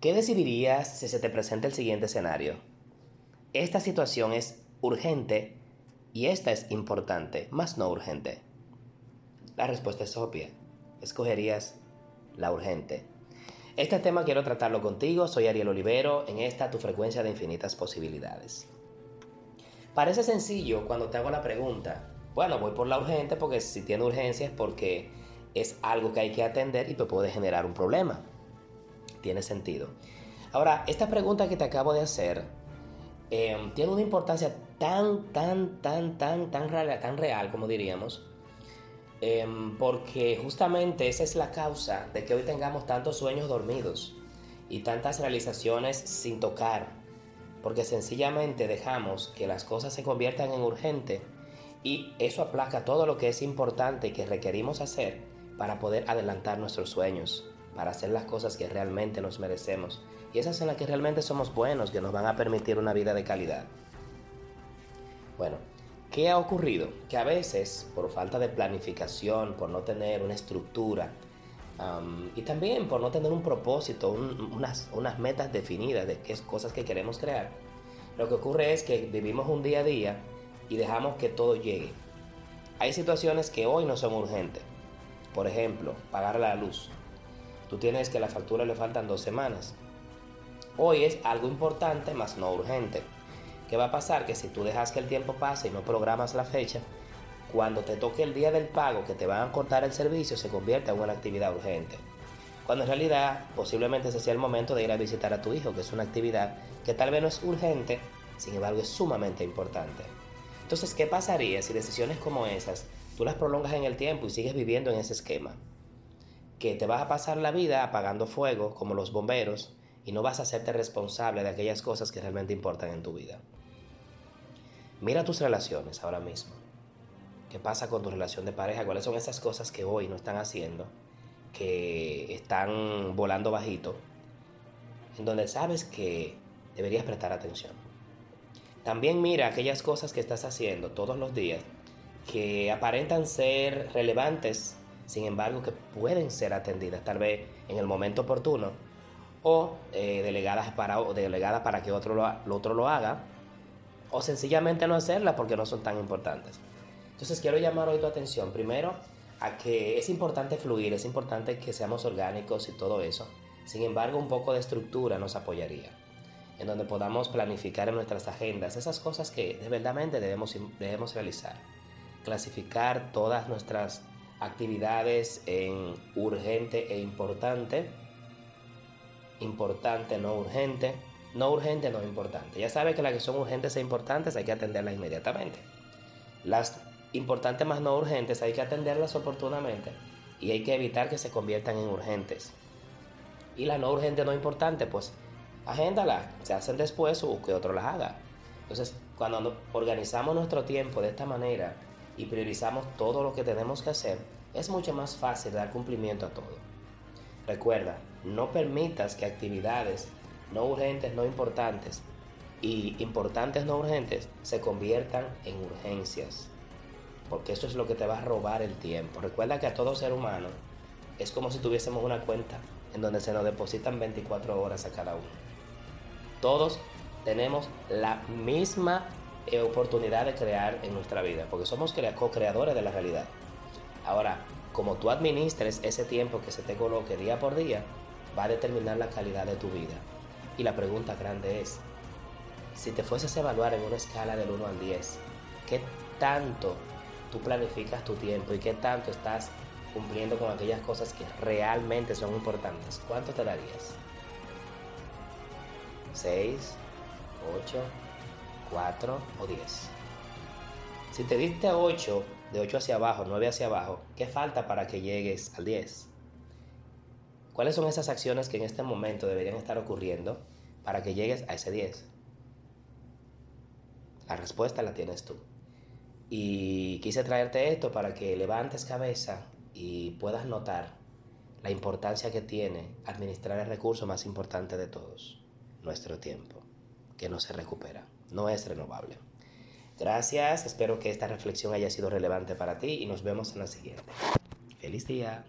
¿Qué decidirías si se te presenta el siguiente escenario? Esta situación es urgente y esta es importante, más no urgente. La respuesta es obvia. Escogerías la urgente. Este tema quiero tratarlo contigo. Soy Ariel Olivero. En esta tu frecuencia de infinitas posibilidades. Parece sencillo cuando te hago la pregunta. Bueno, voy por la urgente porque si tiene urgencia es porque es algo que hay que atender y te puede generar un problema tiene sentido. Ahora, esta pregunta que te acabo de hacer em, tiene una importancia tan, tan, tan, tan, tan real, tan real como diríamos, em, porque justamente esa es la causa de que hoy tengamos tantos sueños dormidos y tantas realizaciones sin tocar, porque sencillamente dejamos que las cosas se conviertan en urgente y eso aplaca todo lo que es importante que requerimos hacer para poder adelantar nuestros sueños para hacer las cosas que realmente nos merecemos y esas en las que realmente somos buenos, que nos van a permitir una vida de calidad. Bueno, ¿qué ha ocurrido? Que a veces, por falta de planificación, por no tener una estructura y también por no tener un propósito, unas, unas metas definidas de qué cosas que queremos crear, lo que ocurre es que vivimos un día a día y dejamos que todo llegue. Hay situaciones que hoy no son urgentes. Por ejemplo, pagar la luz. Tú tienes que la factura le faltan dos semanas. Hoy es algo importante, más no urgente. ¿Qué va a pasar? Que si tú dejas que el tiempo pase y no programas la fecha, cuando te toque el día del pago que te van a cortar el servicio, se convierte en una actividad urgente. Cuando en realidad posiblemente ese sea el momento de ir a visitar a tu hijo, que es una actividad que tal vez no es urgente, sin embargo es sumamente importante. Entonces, ¿qué pasaría si decisiones como esas tú las prolongas en el tiempo y sigues viviendo en ese esquema? que te vas a pasar la vida apagando fuego como los bomberos y no vas a hacerte responsable de aquellas cosas que realmente importan en tu vida. Mira tus relaciones ahora mismo. ¿Qué pasa con tu relación de pareja? ¿Cuáles son esas cosas que hoy no están haciendo? Que están volando bajito. En donde sabes que deberías prestar atención. También mira aquellas cosas que estás haciendo todos los días que aparentan ser relevantes sin embargo que pueden ser atendidas tal vez en el momento oportuno o eh, delegadas, para, delegadas para que otro lo, otro lo haga o sencillamente no hacerlas porque no son tan importantes. Entonces quiero llamar hoy tu atención primero a que es importante fluir, es importante que seamos orgánicos y todo eso. Sin embargo, un poco de estructura nos apoyaría, en donde podamos planificar en nuestras agendas esas cosas que de debemos, debemos realizar. Clasificar todas nuestras actividades en urgente e importante, importante, no urgente, no urgente, no importante. Ya sabe que las que son urgentes e importantes hay que atenderlas inmediatamente. Las importantes más no urgentes hay que atenderlas oportunamente y hay que evitar que se conviertan en urgentes. Y las no urgentes, no importantes, pues agéndalas, se hacen después o que otro las haga. Entonces, cuando organizamos nuestro tiempo de esta manera, y priorizamos todo lo que tenemos que hacer, es mucho más fácil dar cumplimiento a todo. Recuerda, no permitas que actividades no urgentes, no importantes y importantes, no urgentes se conviertan en urgencias. Porque eso es lo que te va a robar el tiempo. Recuerda que a todo ser humano es como si tuviésemos una cuenta en donde se nos depositan 24 horas a cada uno. Todos tenemos la misma oportunidad de crear en nuestra vida, porque somos co-creadores de la realidad. Ahora, como tú administres ese tiempo que se te coloque día por día, va a determinar la calidad de tu vida. Y la pregunta grande es, si te fueses a evaluar en una escala del 1 al 10, ¿qué tanto tú planificas tu tiempo y qué tanto estás cumpliendo con aquellas cosas que realmente son importantes? ¿Cuánto te darías? ¿6? ¿8? 4 o 10. Si te diste 8, de 8 hacia abajo, 9 hacia abajo, ¿qué falta para que llegues al 10? ¿Cuáles son esas acciones que en este momento deberían estar ocurriendo para que llegues a ese 10? La respuesta la tienes tú. Y quise traerte esto para que levantes cabeza y puedas notar la importancia que tiene administrar el recurso más importante de todos, nuestro tiempo, que no se recupera no es renovable. Gracias, espero que esta reflexión haya sido relevante para ti y nos vemos en la siguiente. Feliz día.